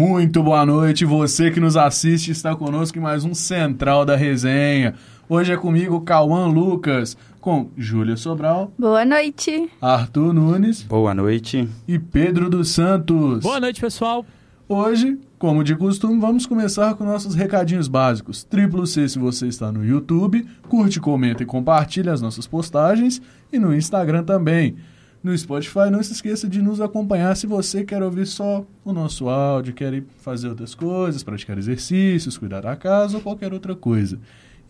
Muito boa noite, você que nos assiste está conosco em mais um Central da Resenha. Hoje é comigo Cauã Lucas, com Júlia Sobral. Boa noite. Arthur Nunes. Boa noite. E Pedro dos Santos. Boa noite, pessoal. Hoje, como de costume, vamos começar com nossos recadinhos básicos. Triplo C se você está no YouTube, curte, comenta e compartilha as nossas postagens e no Instagram também. No Spotify, não se esqueça de nos acompanhar se você quer ouvir só o nosso áudio, quer fazer outras coisas, praticar exercícios, cuidar da casa ou qualquer outra coisa.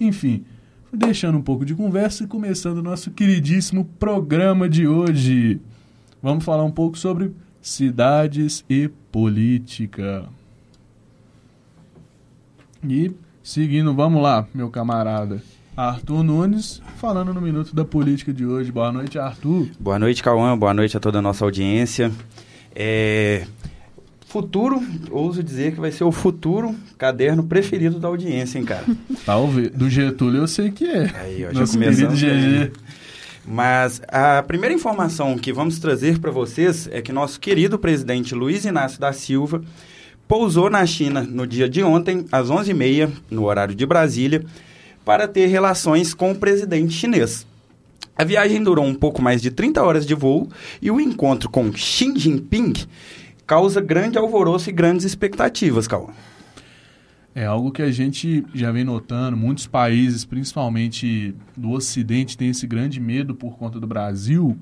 Enfim, deixando um pouco de conversa e começando o nosso queridíssimo programa de hoje. Vamos falar um pouco sobre cidades e política. E seguindo, vamos lá, meu camarada. Arthur Nunes, falando no Minuto da Política de hoje. Boa noite, Arthur. Boa noite, Cauã. Boa noite a toda a nossa audiência. É... Futuro, ouso dizer que vai ser o futuro caderno preferido da audiência, hein, cara? Talvez. Do Getúlio eu sei que é. Aí, ó, Nosso já querido GG. Mas a primeira informação que vamos trazer para vocês é que nosso querido presidente Luiz Inácio da Silva pousou na China no dia de ontem, às 11h30, no horário de Brasília, para ter relações com o presidente chinês. A viagem durou um pouco mais de 30 horas de voo e o encontro com Xi Jinping causa grande alvoroço e grandes expectativas, Cauã. É algo que a gente já vem notando. Muitos países, principalmente do Ocidente, têm esse grande medo por conta do Brasil,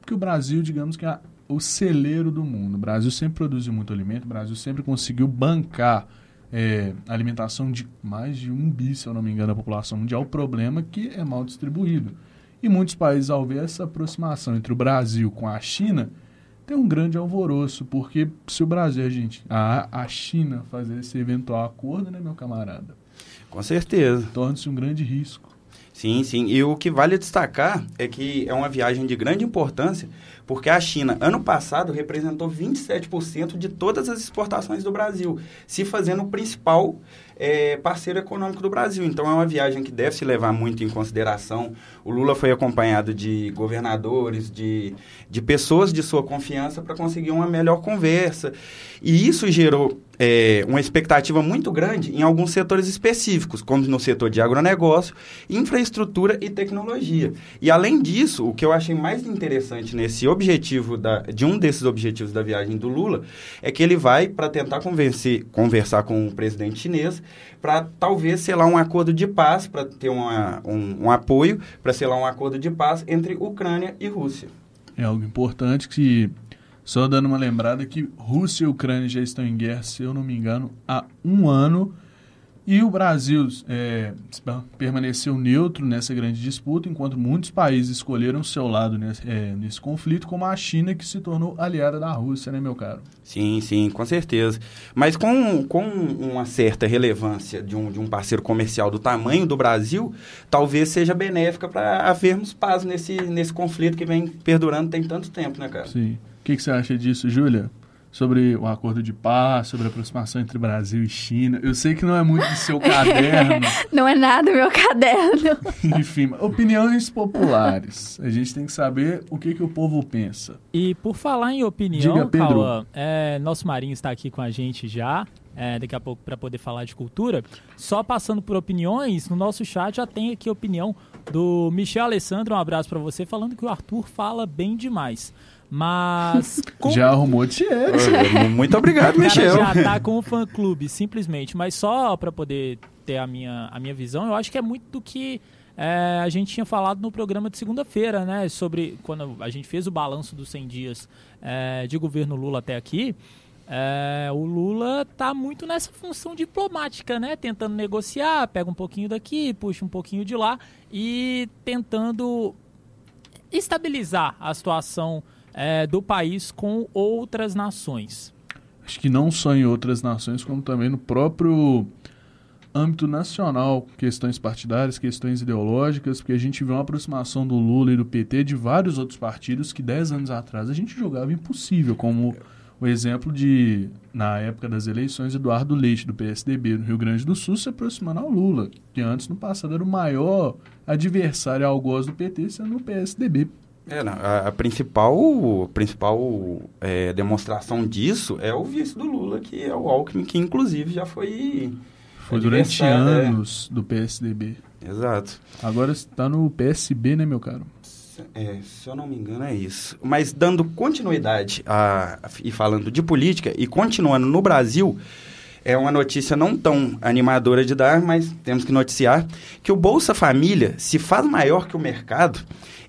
porque o Brasil, digamos que é o celeiro do mundo. O Brasil sempre produziu muito alimento, o Brasil sempre conseguiu bancar é, alimentação de mais de um bi, se eu não me engano, da população mundial. O problema é que é mal distribuído. E muitos países, ao ver essa aproximação entre o Brasil com a China, tem um grande alvoroço, porque se o Brasil, a gente, a, a China fazer esse eventual acordo, né, meu camarada? Com certeza. Torna-se um grande risco. Sim, sim. E o que vale destacar é que é uma viagem de grande importância, porque a China, ano passado, representou 27% de todas as exportações do Brasil, se fazendo o principal é, parceiro econômico do Brasil. Então é uma viagem que deve se levar muito em consideração. O Lula foi acompanhado de governadores, de, de pessoas de sua confiança para conseguir uma melhor conversa. E isso gerou é, uma expectativa muito grande em alguns setores específicos, como no setor de agronegócio, infraestrutura e tecnologia. E além disso, o que eu achei mais interessante nesse objetivo, da, de um desses objetivos da viagem do Lula, é que ele vai para tentar convencer, conversar com o presidente chinês para talvez selar um acordo de paz, para ter uma, um, um apoio, para selar um acordo de paz entre Ucrânia e Rússia. É algo importante que, só dando uma lembrada, que Rússia e Ucrânia já estão em guerra, se eu não me engano, há um ano. E o Brasil é, permaneceu neutro nessa grande disputa, enquanto muitos países escolheram seu lado nesse, é, nesse conflito, como a China, que se tornou aliada da Rússia, né, meu caro? Sim, sim, com certeza. Mas com, com uma certa relevância de um, de um parceiro comercial do tamanho do Brasil, talvez seja benéfica para havermos paz nesse, nesse conflito que vem perdurando tem tanto tempo, né, cara? Sim. O que, que você acha disso, Júlia? sobre o acordo de paz, sobre a aproximação entre Brasil e China. Eu sei que não é muito do seu caderno. não é nada meu caderno. Enfim, opiniões populares. A gente tem que saber o que, que o povo pensa. E por falar em opinião, Diga, Pedro. Cauã, é, nosso Marinho está aqui com a gente já. É, daqui a pouco para poder falar de cultura. Só passando por opiniões, no nosso chat já tem aqui a opinião do Michel Alessandro. Um abraço para você, falando que o Arthur fala bem demais. Mas. Com... Já arrumou dinheiro. Muito obrigado, Michel. já tá com o fã clube, simplesmente. Mas só para poder ter a minha, a minha visão, eu acho que é muito do que é, a gente tinha falado no programa de segunda-feira, né? Sobre quando a gente fez o balanço dos 100 dias é, de governo Lula até aqui. É, o Lula tá muito nessa função diplomática, né? Tentando negociar, pega um pouquinho daqui, puxa um pouquinho de lá e tentando estabilizar a situação é, do país com outras nações. Acho que não só em outras nações, como também no próprio âmbito nacional, questões partidárias, questões ideológicas, porque a gente vê uma aproximação do Lula e do PT de vários outros partidos que dez anos atrás a gente jogava impossível, como o exemplo de, na época das eleições, Eduardo Leite, do PSDB, no Rio Grande do Sul, se aproximando ao Lula, que antes, no passado, era o maior adversário ao gosto do PT, sendo o PSDB É, não, a, a principal, a principal é, demonstração disso é o vice do Lula, que é o Alckmin, que inclusive já foi... Foi durante adversário, é. anos do PSDB. Exato. Agora está no PSB, né, meu caro? É, se eu não me engano, é isso. Mas dando continuidade a, e falando de política e continuando no Brasil, é uma notícia não tão animadora de dar, mas temos que noticiar que o Bolsa Família se faz maior que o mercado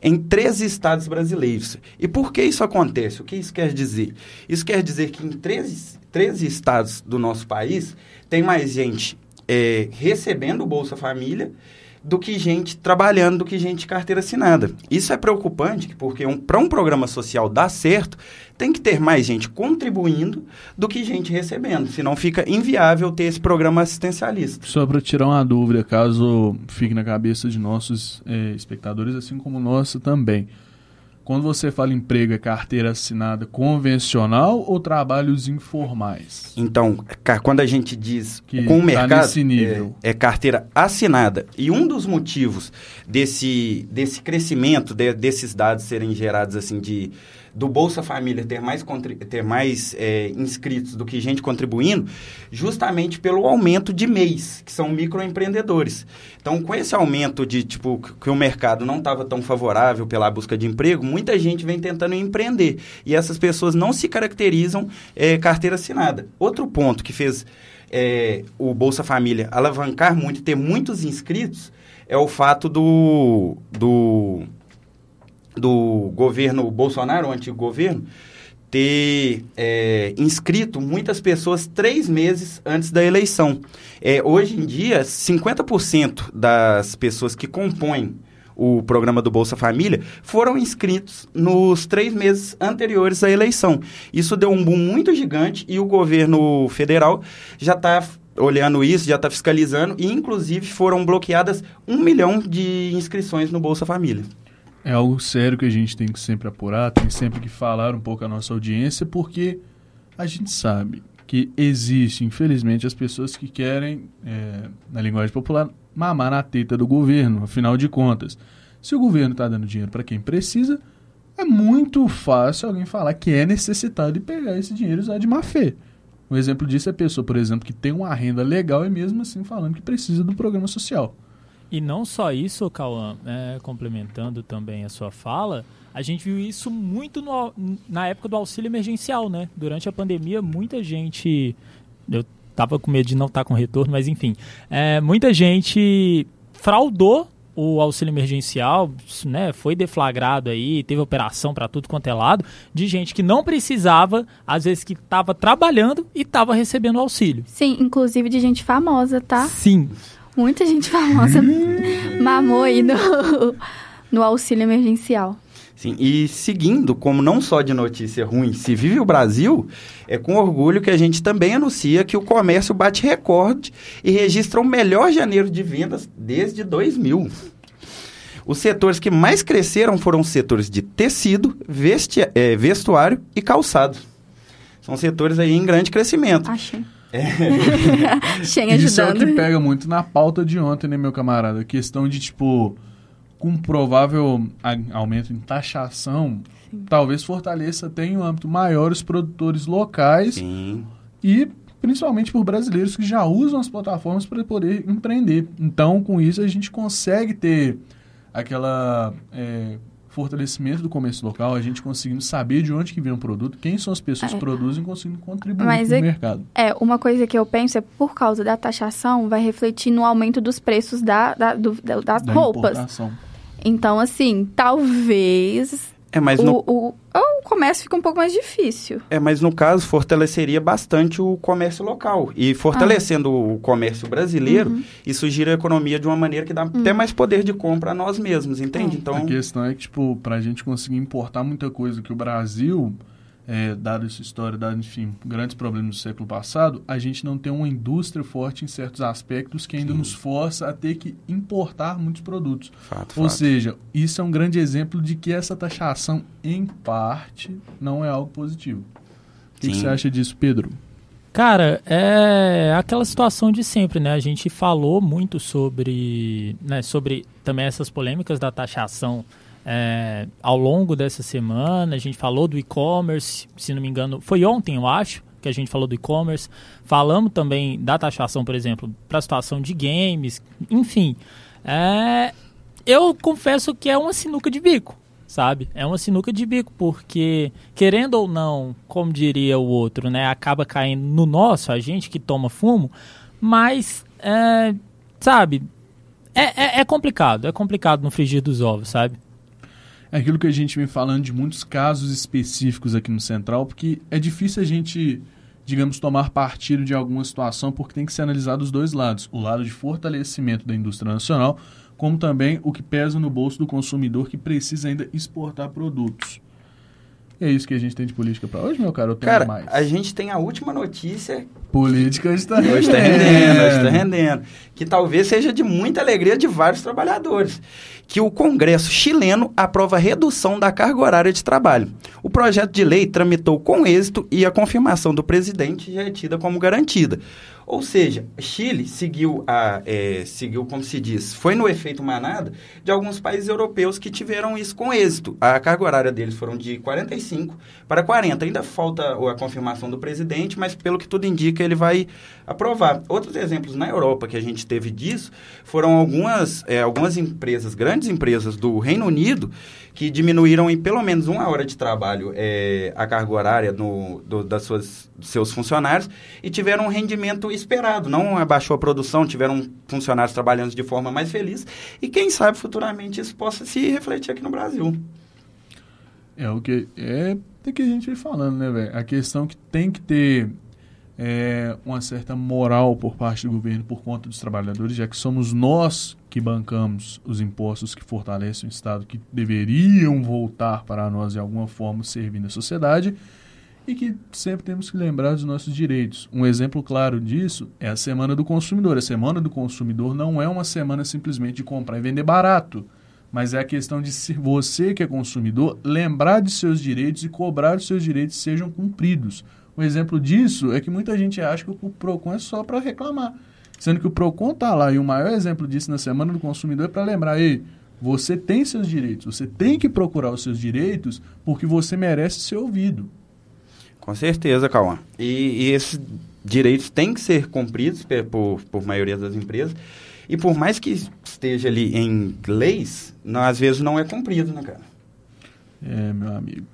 em 13 estados brasileiros. E por que isso acontece? O que isso quer dizer? Isso quer dizer que em 13, 13 estados do nosso país tem mais gente é, recebendo o Bolsa Família do que gente trabalhando, do que gente carteira assinada. Isso é preocupante, porque um, para um programa social dar certo, tem que ter mais gente contribuindo do que gente recebendo, senão fica inviável ter esse programa assistencialista. Só para tirar uma dúvida, caso fique na cabeça de nossos é, espectadores, assim como nossa também. Quando você fala emprego, é carteira assinada convencional ou trabalhos informais? Então, quando a gente diz Que com o tá mercado. É, é carteira assinada. E um dos motivos desse, desse crescimento, de- desses dados serem gerados assim de do Bolsa Família ter mais, ter mais é, inscritos do que gente contribuindo, justamente pelo aumento de MEIs, que são microempreendedores. Então, com esse aumento de, tipo, que- o mercado não estava tão favorável pela busca de emprego, muita gente vem tentando empreender. E essas pessoas não se caracterizam é, carteira assinada. Outro ponto que fez é, o Bolsa Família alavancar muito ter muitos inscritos é o fato do, do, do governo Bolsonaro, o antigo governo, ter é, inscrito muitas pessoas três meses antes da eleição. É, hoje em dia, 50% das pessoas que compõem o programa do Bolsa Família foram inscritos nos três meses anteriores à eleição. Isso deu um boom muito gigante e o governo federal já está olhando isso, já está fiscalizando e, inclusive, foram bloqueadas um milhão de inscrições no Bolsa Família. É algo sério que a gente tem que sempre apurar, tem sempre que falar um pouco à nossa audiência, porque a gente sabe que existe, infelizmente, as pessoas que querem, é, na linguagem popular, mamar na teta do governo. Afinal de contas, se o governo está dando dinheiro para quem precisa, é muito fácil alguém falar que é necessitado e pegar esse dinheiro e usar de má fé. Um exemplo disso é a pessoa, por exemplo, que tem uma renda legal e mesmo assim falando que precisa do programa social. E não só isso, Cauã, é, complementando também a sua fala, a gente viu isso muito no- na época do auxílio emergencial, né? Durante a pandemia, muita gente. Eu tava com medo de não estar com retorno, mas enfim. é, muita gente fraudou o auxílio emergencial, né? Foi deflagrado aí, teve operação para tudo quanto é lado, de gente que não precisava, às vezes que estava trabalhando e estava recebendo auxílio. Sim, inclusive de gente famosa, tá? Sim. Muita gente famosa mamou aí no, no auxílio emergencial. Sim, e seguindo, como não só de notícia ruim se vive o Brasil, é com orgulho que a gente também anuncia que o comércio bate recorde e registra o melhor janeiro de vendas desde 2000. Os setores que mais cresceram foram os setores de tecido, eh, vestuário e calçado. São setores aí em grande crescimento. Achei. É. Isso é o que pega muito na pauta de ontem, né, meu camarada? A questão de, tipo, com um provável a- aumento em taxação, talvez fortaleça até em um âmbito maior os produtores locais Sim. e principalmente por brasileiros que já usam as plataformas para poder empreender. Então, com isso, a gente consegue ter aquela é, fortalecimento do comércio local, a gente conseguindo saber de onde que vem o produto, quem são as pessoas É. que produzem, conseguindo contribuir Mas no é- mercado. É, uma coisa que eu penso é por causa da taxação, vai refletir no aumento dos preços da, da- do- da- das Da roupas. importação. Então, assim, talvez É, mas o, no, o, o comércio fica um pouco mais difícil. É, mas no caso, fortaleceria bastante o comércio local. E fortalecendo o comércio brasileiro, isso gira a economia de uma maneira que dá até mais poder de compra a nós mesmos, entende? É. Então, A questão é que, tipo, pra gente conseguir importar muita coisa que o Brasil, é, dado essa história, dado, enfim, grandes problemas do século passado, a gente não tem uma indústria forte em certos aspectos que ainda Sim. nos força a ter que importar muitos produtos. fato, Ou fato. seja, isso é um grande exemplo de que essa taxação, em parte, não é algo positivo. O que, que você acha disso, Pedro? Cara, é aquela situação de sempre, né? A gente falou muito sobre, né, sobre também essas polêmicas da taxação é, ao longo dessa semana. A gente falou do e-commerce, se não me engano, foi ontem, eu acho, que a gente falou do e-commerce. Falamos também da taxação, por exemplo, para a situação de games, enfim. É, eu confesso que é uma sinuca de bico, sabe? É uma sinuca de bico, porque, querendo ou não, como diria o outro, né, acaba caindo no nosso, a gente que toma fumo, mas, é, sabe, é, é, é complicado, é complicado no frigir dos ovos, sabe? É aquilo que a gente vem falando de muitos casos específicos aqui no Central, porque é difícil a gente, digamos, tomar partido de alguma situação, porque tem que ser analisado os dois lados: o lado de fortalecimento da indústria nacional, como também o que pesa no bolso do consumidor que precisa ainda exportar produtos. E é isso que a gente tem de política para hoje, meu cara? Eu tenho Cara, mais. a gente tem a última notícia Política está Hoje está rendendo, hoje está rendendo. Que talvez seja de muita alegria de vários trabalhadores. Que o Congresso chileno aprova a redução da carga horária de trabalho. O projeto de lei tramitou com êxito e a confirmação do presidente já é tida como garantida. Ou seja, Chile seguiu, a, é, seguiu, como se diz, foi no efeito manada de alguns países europeus que tiveram isso com êxito. A carga horária deles foram de 45 para 40. Ainda falta a confirmação do presidente, mas pelo que tudo indica, ele vai aprovar. Outros exemplos na Europa que a gente teve disso foram algumas, é, algumas empresas, grandes empresas do Reino Unido, que diminuíram em pelo menos uma hora de trabalho é, a carga horária no, do, das suas, dos seus funcionários e tiveram um rendimento esperado. Não abaixou a produção, tiveram funcionários trabalhando de forma mais feliz e quem sabe futuramente isso possa se refletir aqui no Brasil. É o que é tem que a gente vem falando, né, velho? A questão que tem que ter é, uma certa moral por parte do governo por conta dos trabalhadores, já que somos nós que bancamos os impostos que fortalecem o Estado, que deveriam voltar para nós de alguma forma servindo a sociedade e que sempre temos que lembrar dos nossos direitos. Um exemplo claro disso é a Semana do Consumidor. A Semana do Consumidor não é uma semana simplesmente de comprar e vender barato, mas é a questão de se você que é consumidor lembrar de seus direitos e cobrar que seus direitos sejam cumpridos. Um exemplo disso é que muita gente acha que o PROCON é só para reclamar. Sendo que o PROCON está lá e o maior exemplo disso na Semana do Consumidor é para lembrar, ei, você tem seus direitos, você tem que procurar os seus direitos porque você merece ser ouvido. Com certeza, Cauã. E, e esses direitos têm que ser cumpridos por, por, por maioria das empresas. E por mais que esteja ali em leis, não, às vezes não é cumprido, né, cara? É, meu amigo.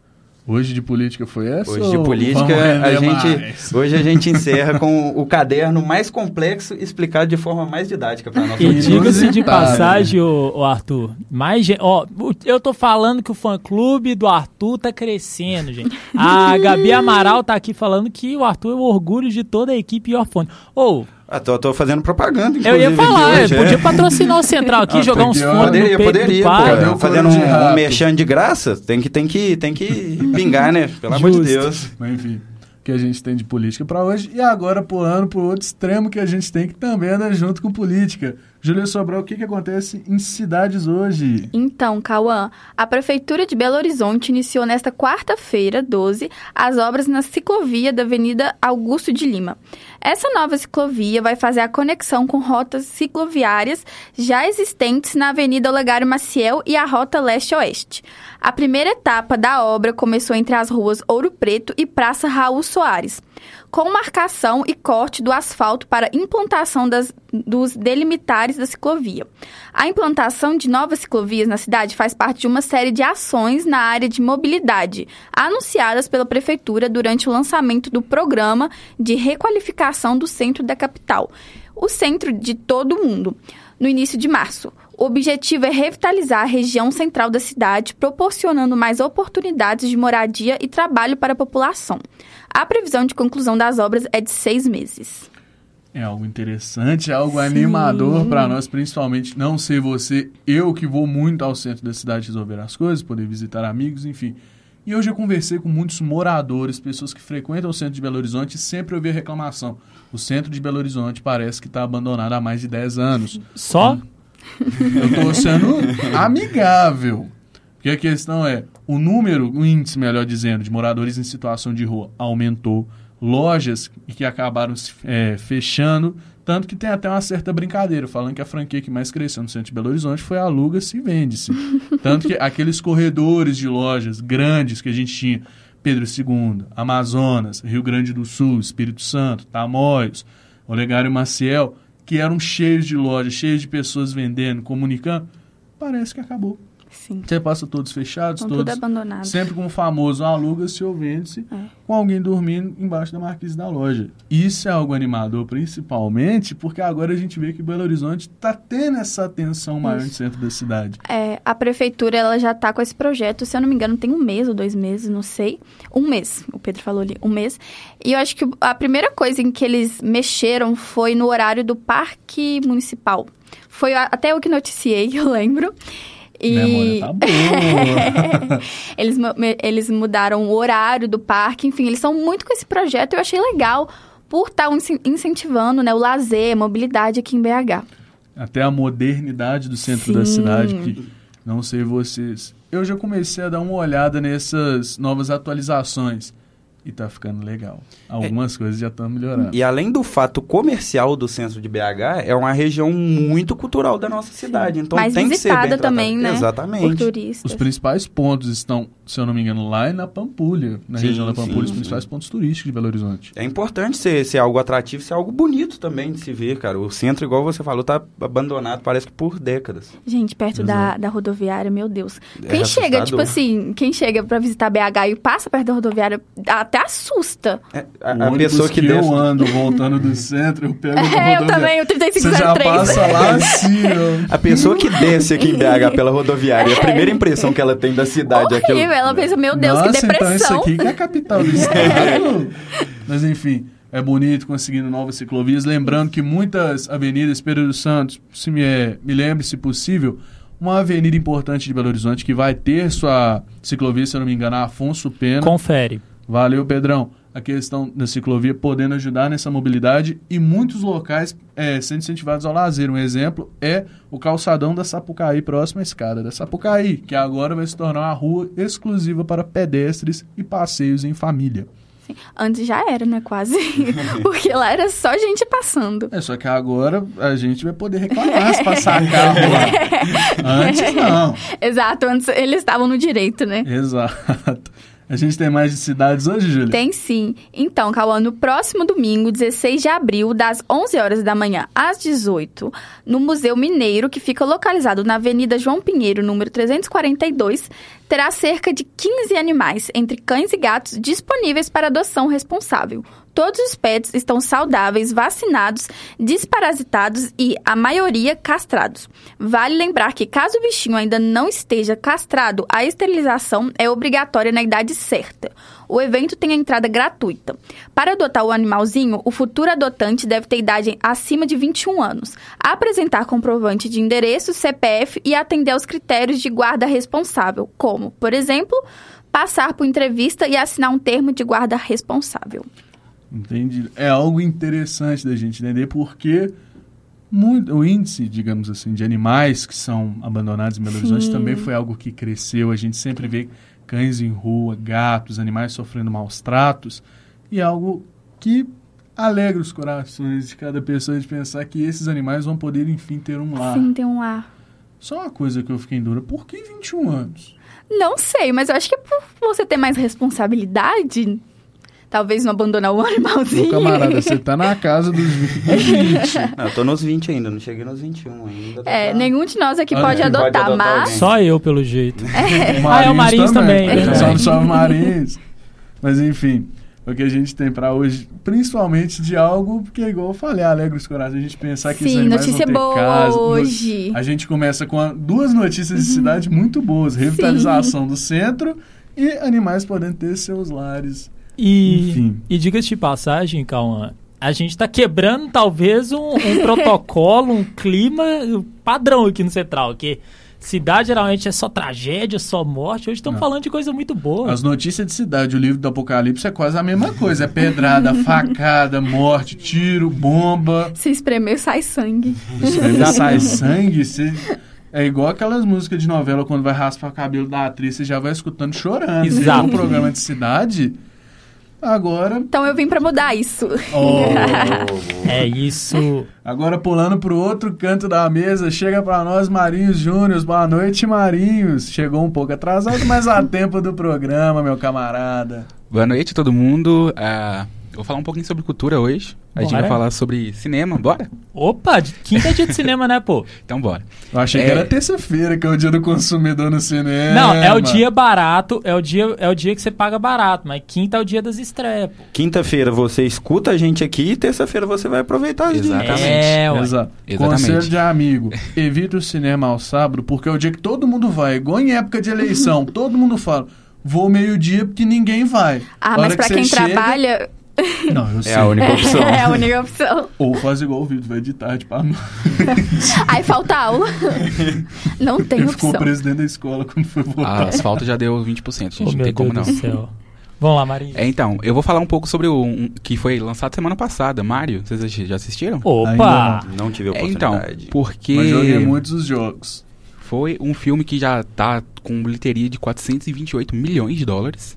Hoje de política foi essa? Hoje de ou política, a gente, mais? hoje a gente encerra com o caderno mais complexo explicado de forma mais didática para nossa E diga-se de passagem, ô, ô Arthur, mais ó, o- eu tô falando que o fã-clube do Arthur tá crescendo, gente. A Gabi Amaral tá aqui falando que o Arthur é o orgulho de toda a equipe Iorfone. Ô, Ah, tô, tô fazendo propaganda, eu ia falar, hoje, eu é. podia patrocinar o Central aqui, Ah, jogar uns que- fones no Poderia, peito poderia, do pô. pai. O Fazendo um, um merchan de graça, tem que, tem que, tem que pingar, né? Pelo amor de Justo. Deus. Mas enfim, o que a gente tem de política para hoje. E agora pulando para o outro extremo que a gente tem que também anda junto com política. Júlia Sobral, o que, que acontece em cidades hoje? Então, Cauã, a Prefeitura de Belo Horizonte iniciou nesta quarta-feira, 12, as obras na ciclovia da Avenida Augusto de Lima. Essa nova ciclovia vai fazer a conexão com rotas cicloviárias já existentes na Avenida Olegário Maciel e a Rota Leste-Oeste. A primeira etapa da obra começou entre as ruas Ouro Preto e Praça Raul Soares, com marcação e corte do asfalto para implantação das, dos delimitares da ciclovia. A implantação de novas ciclovias na cidade faz parte de uma série de ações na área de mobilidade, anunciadas pela Prefeitura durante o lançamento do programa de requalificação do centro da capital, o centro de todo o mundo, no início de março. O objetivo é revitalizar a região central da cidade, proporcionando mais oportunidades de moradia e trabalho para a população. A previsão de conclusão das obras é de seis meses. É algo interessante, é algo animador para nós, principalmente não ser você, eu que vou muito ao centro da cidade resolver as coisas, poder visitar amigos, enfim. E hoje eu conversei com muitos moradores, pessoas que frequentam o centro de Belo Horizonte e sempre ouvi a reclamação. O centro de Belo Horizonte parece que está abandonado há mais de 10 anos. Só? Eu estou sendo amigável. Porque a questão é, o número, o índice, melhor dizendo, de moradores em situação de rua aumentou. Lojas que acabaram se, é, fechando Tanto que tem até uma certa brincadeira, falando que a franquia que mais cresceu no centro de Belo Horizonte foi a Aluga-se e Vende-se. Tanto que aqueles corredores de lojas grandes que a gente tinha, Pedro II, Amazonas, Rio Grande do Sul, Espírito Santo, Tamoios, Olegário Maciel, que eram cheios de lojas, cheios de pessoas vendendo, comunicando, parece que acabou. Sim. Você passa todos fechados, Estão tudo todos abandonado. sempre com o famoso aluga-se ou vende-se, É. com alguém dormindo embaixo da marquise da loja. Isso é algo animador, principalmente porque agora a gente vê que Belo Horizonte está tendo essa atenção maior no Isso. centro da cidade. É, a prefeitura ela já está com esse projeto, se eu não me engano, tem um mês ou dois meses, não sei. Um mês, o Pedro falou ali, um mês. E eu acho que a primeira coisa em que eles mexeram foi no horário do parque municipal. Foi até eu que noticiei, eu lembro. E Memória tá boa. eles, eles mudaram o horário do parque, enfim, eles são muito com esse projeto. Eu achei legal por estar incentivando né, o lazer, a mobilidade aqui em BH. Até a modernidade do centro da Sim. cidade, que não sei vocês. Eu já comecei a dar uma olhada nessas novas atualizações. E tá ficando legal. Algumas coisas já estão melhorando. E além do fato comercial do centro de BH, é uma região muito cultural da nossa cidade. Então Mais tem que ser bem visitada tratada. também, né? Por Exatamente. turistas. Os principais pontos estão, se eu não me engano, lá e na Pampulha, na Sim, região da sim, Pampulha, os sim. principais pontos turísticos de Belo Horizonte. É importante ser, ser algo atrativo, ser algo bonito também de se ver, cara. O centro, igual você falou, tá abandonado, parece que por décadas. Gente, perto Exato. da, da rodoviária, meu Deus. É Quem chega, tipo assim, quem chega pra visitar BH e passa perto da rodoviária, até assusta. É, a, a pessoa que, que desce... eu ando voltando do centro, eu pego É, eu também, o Você 3503. já passa lá assim, ó. A pessoa que desce aqui em BH pela rodoviária, a primeira impressão que ela tem da cidade é aquilo. Ela pensa, meu Deus, Nossa, que então depressão. isso aqui que é a capital do estado. Mas enfim, é bonito conseguindo novas ciclovias. Lembrando que muitas avenidas, Pedro dos Santos, se me, é, me lembre, se possível, uma avenida importante de Belo Horizonte que vai ter sua ciclovia, se eu não me engano, Afonso Pena. Confere. Valeu, Pedrão. A questão da ciclovia podendo ajudar nessa mobilidade e muitos locais é, sendo incentivados ao lazer. Um exemplo é o calçadão da Sapucaí, próximo à escada da Sapucaí, que agora vai se tornar uma rua exclusiva para pedestres e passeios em família. Antes já era, né, quase. Porque lá era só gente passando. É, só que agora a gente vai poder reclamar se passar carro lá. Antes não. Exato, antes eles estavam no direito, né? Exato. A gente tem mais de cidades hoje, Júlia? Tem sim. Então, Cauã, no próximo domingo, 16 de abril, das 11 horas da manhã às 18, no Museu Mineiro, que fica localizado na Avenida João Pinheiro, número 342, terá cerca de 15 animais, entre cães e gatos, disponíveis para adoção responsável. Todos os pets estão saudáveis, vacinados, desparasitados e, a maioria, castrados. Vale lembrar que, caso o bichinho ainda não esteja castrado, a esterilização é obrigatória na idade certa. O evento tem a entrada gratuita. Para adotar o animalzinho, o futuro adotante deve ter idade acima de 21 anos, apresentar comprovante de endereço, CPF e atender aos critérios de guarda responsável, como, por exemplo, passar por entrevista e assinar um termo de guarda responsável. Entendi. É algo interessante da gente entender porque muito, o índice, digamos assim, de animais que são abandonados em Belo Horizonte Sim. também foi algo que cresceu. A gente sempre vê cães em rua, gatos, animais sofrendo maus tratos e algo que alegra os corações de cada pessoa de pensar que esses animais vão poder, enfim, ter um lar. Sim, tem um ar. Só uma coisa que eu fiquei em dúvida, por que 21 anos? Não sei, mas eu acho que é por você ter mais responsabilidade. Talvez não abandonar o animalzinho. Meu camarada, você tá na casa dos 20. Não, eu tô nos 20 ainda, não cheguei nos 21 ainda. dá É, pra- nenhum de nós aqui Ah, pode é. Pode adotar, adotar mas. alguém. Só eu, pelo jeito. O Ah, é o Marins também, verdade. Só, só o Marins. Mas enfim, o que a gente tem pra hoje, principalmente de algo que é igual eu falei, alegra os corações. A gente pensar que Sim, animais notícia vão ter boa casa. no- hoje. A gente começa com a- duas notícias de cidade muito boas. Revitalização do centro e animais podendo ter seus lares. E, Enfim. e diga-se de passagem, Cauã, a gente tá quebrando talvez um, um protocolo, um clima padrão aqui no Central, que cidade geralmente é só tragédia, só morte. Hoje estamos Não. falando de coisa muito boa. As notícias de cidade, o livro do Apocalipse é quase a mesma coisa. É pedrada, facada, morte, tiro, bomba. Se espremer, sai sangue. Espreme, sai sangue. Você... É igual aquelas músicas de novela quando vai raspar o cabelo da atriz, você já vai escutando chorando. Exato. um programa de cidade, Agora, Então eu vim pra mudar isso. É isso. agora pulando pro outro canto da mesa, chega pra nós Marinhos Júnior. Boa noite, Marinhos. Chegou um pouco atrasado, mas a tempo do programa, meu camarada. Boa noite, todo mundo. Ah, eu vou falar um pouquinho sobre cultura hoje. A gente Bora. vai falar sobre cinema, bora? Opa, quinta é dia de cinema, né, pô? Então bora. Eu achei que É. era terça-feira, que é o dia do consumidor no cinema. Não, é o dia barato, é o dia, é o dia que você paga barato, mas quinta é o dia das estreias, pô. Quinta-feira você escuta a gente aqui e terça-feira você vai aproveitar os dias. Exatamente. É, ué. Exato. Exatamente. Conselho de amigo. Evita o cinema ao sábado, porque é o dia que todo mundo vai. Igual em época de eleição. todo mundo fala, vou meio-dia porque ninguém vai. Ah, mas que pra você quem chega- trabalha, Não, eu sei. É a única opção. é a única opção. Ou faz igual o Vitor, vai de tarde pra noite. Aí falta aula. Não tem Ele ficou opção. presidente da escola quando foi A votar. asfalto já deu 20%, gente. Oh, não tem como Deus não. do céu. Vamos lá, Marinho. É, então, eu vou falar um pouco sobre o um, que foi lançado semana passada, Mario. Vocês já assistiram? Opa! Não tive É, então, oportunidade. porque Mas joguei muitos os jogos. foi um filme que já tá com bilheteria de 428 milhões de dólares.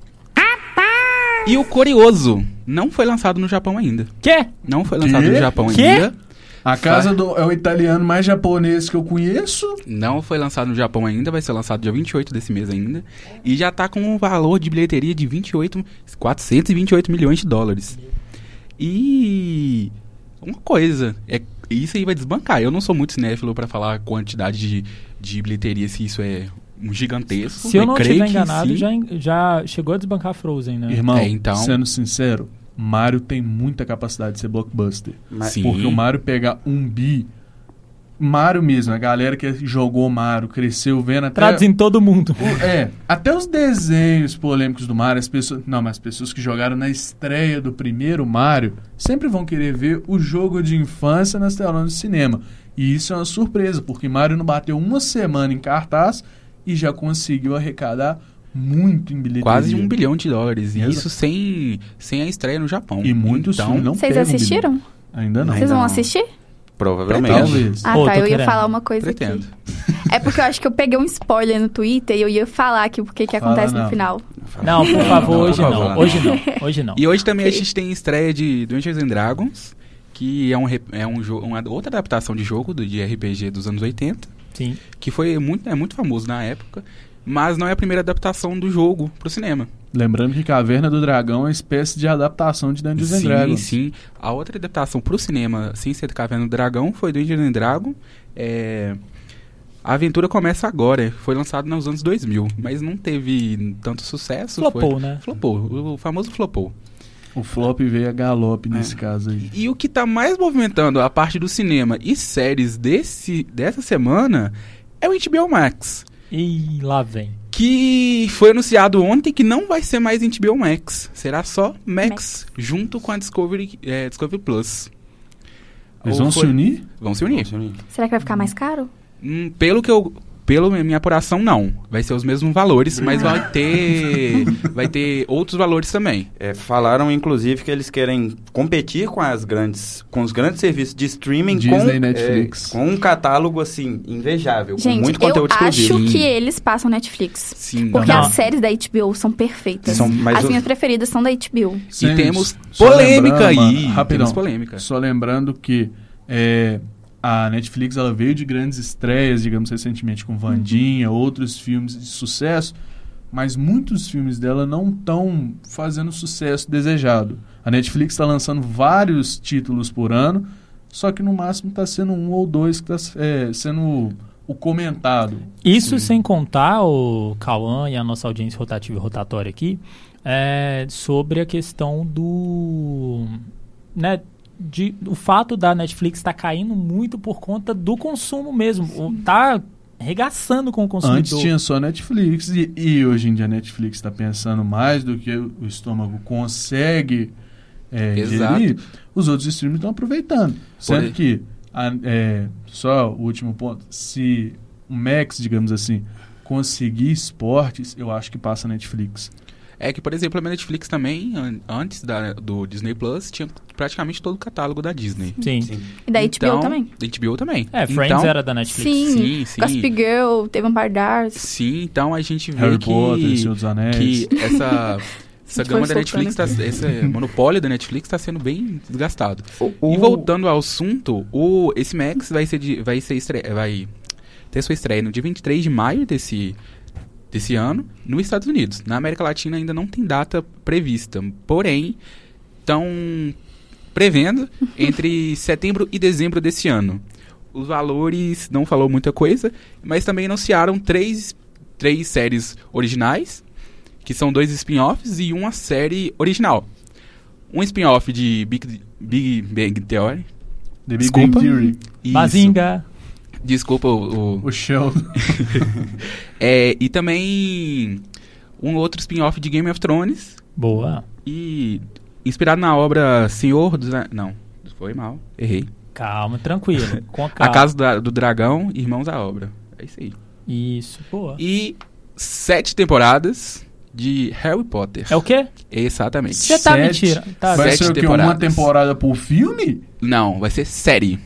E o curioso, não foi lançado no Japão ainda. Quê? Não foi lançado Quê? no Japão Quê? ainda. A casa do, é o italiano mais japonês que eu conheço. Não foi lançado no Japão ainda, vai ser lançado dia 28 desse mês ainda. E já tá com um valor de bilheteria de 28, 428 milhões de dólares. E uma coisa, é, isso aí vai desbancar. Eu não sou muito cinéfilo pra falar a quantidade de, de bilheteria, se isso é um gigantesco. Se eu não estiver que enganado, já, já chegou a desbancar Frozen, né? Irmão, É, então- sendo sincero, Mario tem muita capacidade de ser blockbuster. Mas- Sim. Porque o Mario pegar um bi. Mario mesmo, a galera que jogou Mario, cresceu vendo até. Traduzindo todo mundo. É, até os desenhos polêmicos do Mario, as pessoas. Não, mas as pessoas que jogaram na estreia do primeiro Mario sempre vão querer ver o jogo de infância nas telonas do cinema. E isso é uma surpresa, porque Mario não bateu uma semana em cartaz e já conseguiu arrecadar muito em bilheteria. Quase um bilhão de dólares. E Exato. isso sem, sem a estreia no Japão. E muitos então, filmes não Vocês assistiram? bilhão. Ainda não. Vocês vão não. assistir? Provavelmente. Talvez. Ah, tá. Eu ia falar uma coisa Pretendo. aqui. É porque eu acho que eu peguei um spoiler no Twitter e eu ia falar aqui o que, que Fala acontece não. no final. Não, por favor, Não, hoje por não. favor. Hoje não. Hoje não. E hoje também Ok. a gente tem estreia de Dungeons and Dragons, que é, um, é um jogo, uma outra adaptação de jogo do, de RPG dos anos 80, Sim. que foi muito, é muito famoso na época, mas não é a primeira adaptação do jogo pro cinema. Lembrando que Caverna do Dragão é uma espécie de adaptação de Dungeons and sim, Dragons. sim. A outra adaptação pro cinema, sem ser Caverna do Dragão, foi Dungeons and Dragons. É... A aventura começa agora, foi lançado nos anos 2000, mas não teve tanto sucesso. Flopou, foi... né? Flopou, o famoso flopou. O flop veio a galope É. nesse caso aí. E o que tá mais movimentando a parte do cinema e séries desse, dessa semana é o HBO Max. E lá vem. Que foi anunciado ontem que não vai ser mais HBO Max. Será só Max, junto com a Discovery, é, Discovery Plus. Eles Ou vão foi- se unir? Vão se unir. Será que vai ficar mais caro? Hum, pelo que eu. Pela minha apuração, não. Vai ser os mesmos valores, mas vai ter. vai ter outros valores também. É, falaram, inclusive, que eles querem competir com as grandes, com os grandes serviços de streaming Disney com, e Netflix. é, com um catálogo assim invejável, com Gente, muito eu conteúdo exclusivo. acho que eles passam Netflix. Sim. Porque Não. as séries da HBO são perfeitas. São- mas as o- minhas preferidas são da HBO. E Sim, temos só polêmica aí. rapidão. Temos polêmica. Só lembrando que é, a Netflix ela veio de grandes estreias, digamos recentemente com Vandinha, outros filmes de sucesso, mas muitos filmes dela não estão fazendo o sucesso desejado. A Netflix está lançando vários títulos por ano, só que no máximo está sendo um ou dois que está sendo o comentado. Isso Sim. sem contar o Cauã e a nossa audiência rotativa e rotatória aqui, é, sobre a questão do. Né, de, o fato da Netflix estar caindo muito por conta do consumo mesmo. O- Tá regaçando com o consumidor. Antes tinha só Netflix e, e hoje em dia a Netflix está pensando mais do que o estômago consegue é, Exato. gerir, os outros streams estão aproveitando. Sendo que, a- é, só o último ponto, se o Max, digamos assim, conseguir esportes, eu acho que passa a Netflix. É que, por exemplo, a Netflix também, an- antes da, do Disney Plus, tinha praticamente todo o catálogo da Disney. Sim. Sim. E da HBO Então- também. Da HBO também. É, Friends então, era da Netflix. Sim. Sim, sim. Gossip Girl, teve um par Dark. Sim, então a gente vê Harry que, Potter, Senhor dos Anéis. que essa, Essa gama da Netflix, tá, esse monopólio da Netflix está sendo bem desgastado. O- E voltando ao assunto, o, esse Max vai ser, de, vai ser estre- vai ter sua estreia no dia 23 de maio desse, desse ano nos Estados Unidos. Na América Latina ainda não tem data prevista, porém estão prevendo entre setembro e dezembro desse ano. Os valores não falou muita coisa, mas também anunciaram três, três séries originais, que são dois spin-offs e uma série original. Um spin-off de Big, Big Bang Theory. The Big Desculpa. Bang Theory. Isso. Bazinga. Desculpa o, o- O. É, e também um outro spin-off de Game of Thrones. Boa. E inspirado na obra Senhor dos... A- Não, foi mal, errei. Calma, tranquilo. Com A calma. Casa da- do Dragão, Irmãos à Obra. É isso aí. Isso, boa. E sete temporadas de Harry Potter. É o quê? Exatamente. Você tá Sete. mentira. Tá, Vai Sete ser o quê? Uma temporada por filme? Não, vai ser série.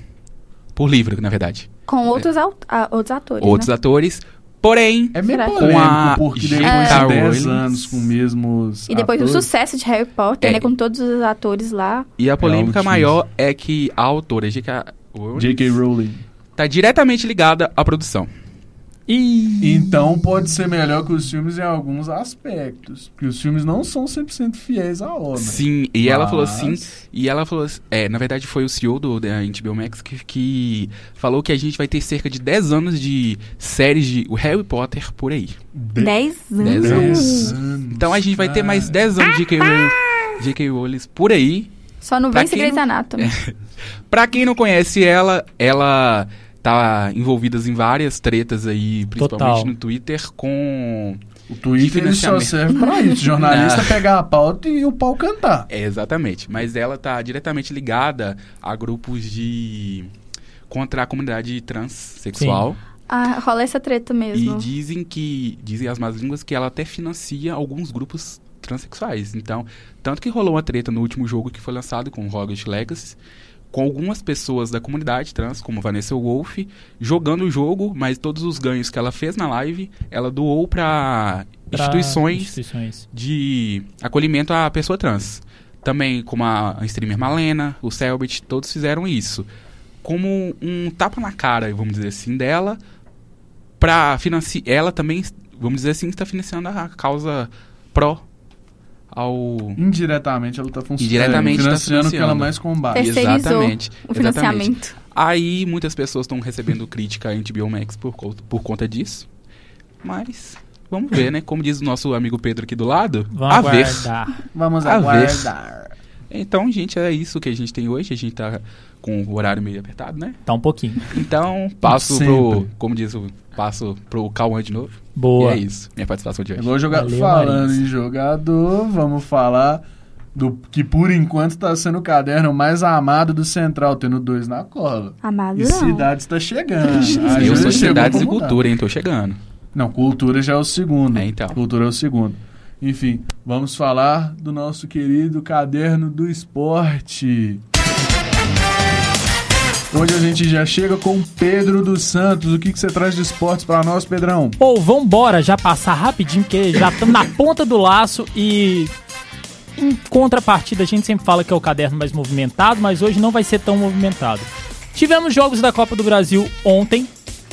Por livro, na verdade. Com outros, ah, outros atores, Outros né? atores. Porém, É meio polêmico, Com a porque depois de 10 Rowling. anos com mesmos E depois do atores, sucesso de Harry Potter, É. né? Com todos os atores lá. e a polêmica altíssimo. maior é que a autora J.K. Rowling J.K. Rowling. tá diretamente ligada à produção. Ih, Então pode ser melhor que os filmes em alguns aspectos. Porque os filmes não são 100% fiéis à obra. Sim, e ela falou assim, Mas- e ela falou assim, é, na verdade foi o CEO do da HBO Max que, que falou que a gente vai ter cerca de 10 anos de séries de o Harry Potter por aí. De- 10 Dez anos. anos. Então a gente vai ter mais 10 anos de J.K. Rowling- por aí. Só não Pra quem Grey's não- Anatomy. Pra quem não conhece ela, ela tá envolvida em várias tretas aí, principalmente Total. no Twitter com O Twitter só serve pra isso. Jornalista Não. pegar a pauta e o pau cantar. É, exatamente. Mas ela tá diretamente ligada a grupos de. contra a comunidade transexual. Ah, rola essa treta E mesmo. dizem que. Dizem as más línguas que ela até financia alguns grupos transexuais. Então, tanto que rolou uma treta no último jogo que foi lançado com Hogwarts Legacy. Com algumas pessoas da comunidade trans, como Vanessa Wolf, jogando o jogo, mas todos os ganhos que ela fez na live, ela doou pra instituições instituições. de acolhimento à pessoa trans. Também como a a streamer Malena, o Selbit, todos fizeram isso. Como um tapa na cara, vamos dizer assim, dela, pra financiar. Ela também, vamos dizer assim, está financiando a causa pró ao. Indiretamente ela tá funcionando. Indiretamente tá financiando o que ela financiando. mais combate. Terceirizou Exatamente. O exatamente. financiamento. Aí muitas pessoas estão recebendo crítica a HBO Max por, por conta disso. Mas vamos ver, né? Como diz o nosso amigo Pedro aqui do lado, Vamos a ver. aguardar. Vamos A ver. aguardar. Então, gente, é isso que a gente tem hoje. A gente tá com o horário meio apertado, né? Tá um pouquinho. Então, passo Sempre. pro. Como diz o. Passo pro Cauã de novo. Boa. E é isso. Minha participação de hoje. vou jogar. Valeu, Falando Marisa. em jogador, vamos falar do que por enquanto está sendo o caderno mais amado do Central, tendo dois na cola. Amado E não. cidade está chegando. A Eu sou Cidades e. Cultura, hein? Tô chegando. Não, cultura já é o segundo. É, então. Cultura é o segundo. Enfim, vamos falar do nosso querido caderno do esporte. Onde a gente já chega com Pedro dos Santos. O que, que você traz de esportes para nós, Pedrão? Ou vambora já passar rapidinho, porque já estamos na ponta do laço e. Em contrapartida, a gente sempre fala que é o caderno mais movimentado, mas hoje não vai ser tão movimentado. Tivemos jogos da Copa do Brasil ontem.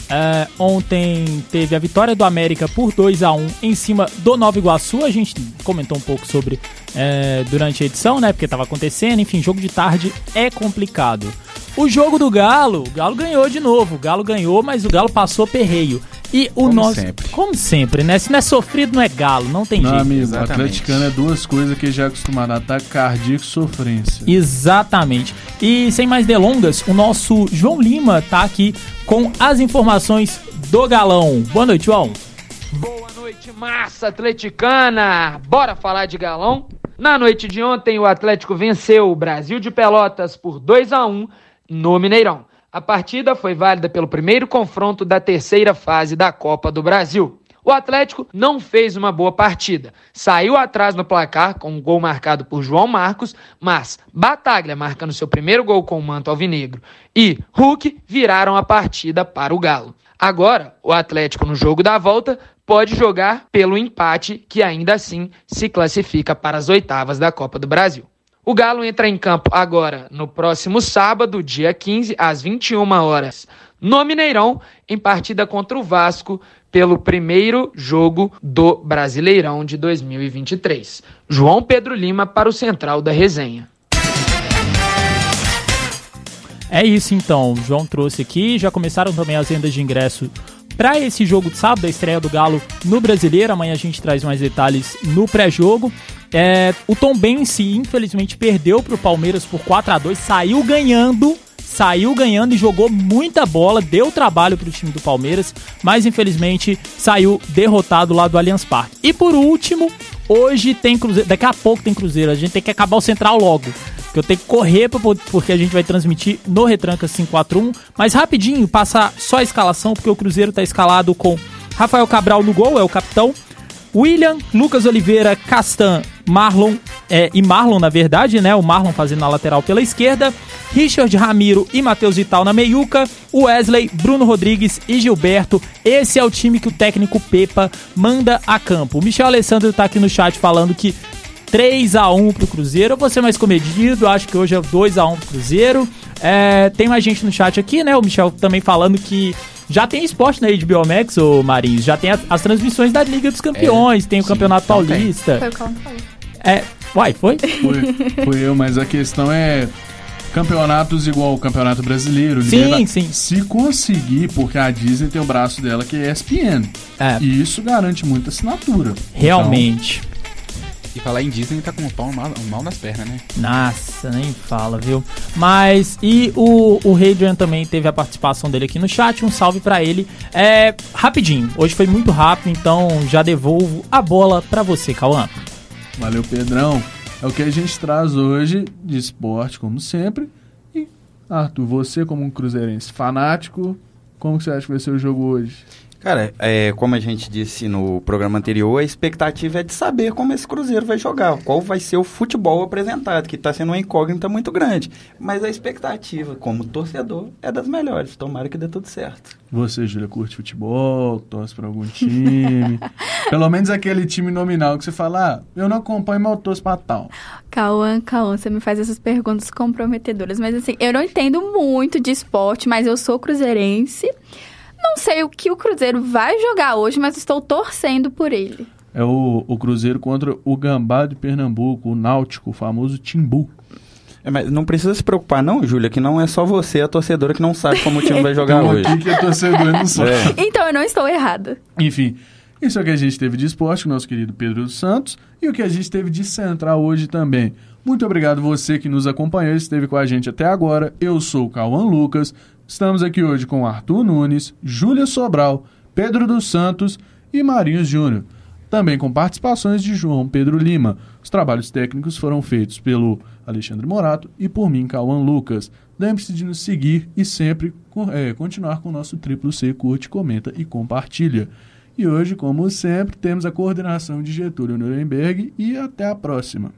É, ontem teve a vitória do América por 2 a 1 em cima do Nova Iguaçu. A gente comentou um pouco sobre é, durante a edição, né? Porque estava acontecendo. Enfim, jogo de tarde é complicado. O jogo do Galo, o Galo ganhou de novo. O Galo ganhou, mas o Galo passou perreio. E o Como nosso. sempre. Como sempre, né? Se não é sofrido, não é galo. Não tem Não, jeito. amigo, Exatamente. atleticano é duas coisas que já é acostumado: ataque cardíaco e sofrência. Exatamente. E sem mais delongas, o nosso João Lima tá aqui com as informações do Galão. Boa noite, João. Boa noite, massa atleticana! Bora falar de galão? Na noite de ontem, o Atlético venceu o Brasil de Pelotas por 2 a 1 no Mineirão. A partida foi válida pelo primeiro confronto da terceira fase da Copa do Brasil. O Atlético não fez uma boa partida. Saiu atrás no placar com um gol marcado por João Marcos, mas Bataglia marcando seu primeiro gol com o manto alvinegro e Hulk viraram a partida para o Galo. Agora, o Atlético no jogo da volta pode jogar pelo empate, que ainda assim se classifica para as oitavas da Copa do Brasil. O Galo entra em campo agora no próximo sábado, dia 15, às 21 horas, no Mineirão, em partida contra o Vasco pelo primeiro jogo do Brasileirão de 2023. João Pedro Lima para o Central da Resenha. É isso então, o João trouxe aqui, já começaram também as vendas de ingresso para esse jogo de sábado, a estreia do Galo no Brasileiro. Amanhã a gente traz mais detalhes no pré-jogo. É, o Tom Benci, infelizmente, perdeu para o Palmeiras por 4 a 2 saiu ganhando saiu ganhando e jogou muita bola, deu trabalho para o time do Palmeiras, mas infelizmente saiu derrotado lá do Allianz Parque. E por último, hoje tem Cruzeiro, daqui a pouco tem Cruzeiro, a gente tem que acabar o Central logo. Que eu tenho que correr porque a gente vai transmitir no Retranca 541. Mas rapidinho, passar só a escalação, porque o Cruzeiro está escalado com Rafael Cabral no gol, é o capitão. William, Lucas Oliveira, Castan, Marlon é, e Marlon, na verdade, né? O Marlon fazendo na lateral pela esquerda. Richard Ramiro e Matheus Vital na meiuca. Wesley, Bruno Rodrigues e Gilberto. Esse é o time que o técnico Pepa manda a campo. O Michel Alessandro tá aqui no chat falando que 3 a 1 pro Cruzeiro. Eu vou ser mais comedido, acho que hoje é 2 a 1 pro Cruzeiro. É, tem mais gente no chat aqui, né? O Michel também falando que já tem esporte na HBO Max, ô Marins. Já tem as, as transmissões da Liga dos Campeões, é, tem o sim, Campeonato então Paulista. Foi o que. É, uai, foi? Foi, foi eu, mas a questão é campeonatos igual o Campeonato Brasileiro. Sim, sim. Se conseguir, porque a Disney tem o braço dela que é ESPN. É. E isso garante muita assinatura. Realmente. Então, e falar em Disney tá com o pau mal, mal nas pernas, né? Nossa, nem fala, viu? Mas, e o, o Hadrian também teve a participação dele aqui no chat, um salve para ele. É, rapidinho, hoje foi muito rápido, então já devolvo a bola para você, Cauã. Valeu, Pedrão. É o que a gente traz hoje de esporte, como sempre. E, Arthur, você como um cruzeirense fanático, como você acha que vai ser o jogo hoje? Cara, é, como a gente disse no programa anterior, a expectativa é de saber como esse Cruzeiro vai jogar, qual vai ser o futebol apresentado, que está sendo uma incógnita muito grande. Mas a expectativa, como torcedor, é das melhores. Tomara que dê tudo certo. Você, Júlia, curte futebol, torce para algum time? Pelo menos aquele time nominal que você fala, ah, eu não acompanho, mas eu torço para tal. Cauã, Cauã, você me faz essas perguntas comprometedoras. Mas assim, eu não entendo muito de esporte, mas eu sou cruzeirense. Não sei o que o Cruzeiro vai jogar hoje, mas estou torcendo por ele. É o, o Cruzeiro contra o Gambá de Pernambuco, o Náutico, o famoso Timbu. É, mas não precisa se preocupar, não, Júlia, que não é só você, a torcedora, que não sabe como o time vai jogar hoje. Aqui que é torcedor não sabe. É. Então eu não estou errada. Enfim, isso é o que a gente teve de esporte com o nosso querido Pedro dos Santos e o que a gente teve de central hoje também. Muito obrigado você que nos acompanhou e esteve com a gente até agora. Eu sou o Cauã Lucas. Estamos aqui hoje com Arthur Nunes, Júlia Sobral, Pedro dos Santos e Marinhos Júnior. Também com participações de João Pedro Lima. Os trabalhos técnicos foram feitos pelo Alexandre Morato e por mim, Cauã Lucas. Lembre-se de nos seguir e sempre é, continuar com o nosso triplo C, curte, comenta e compartilha. E hoje, como sempre, temos a coordenação de Getúlio Nuremberg e até a próxima.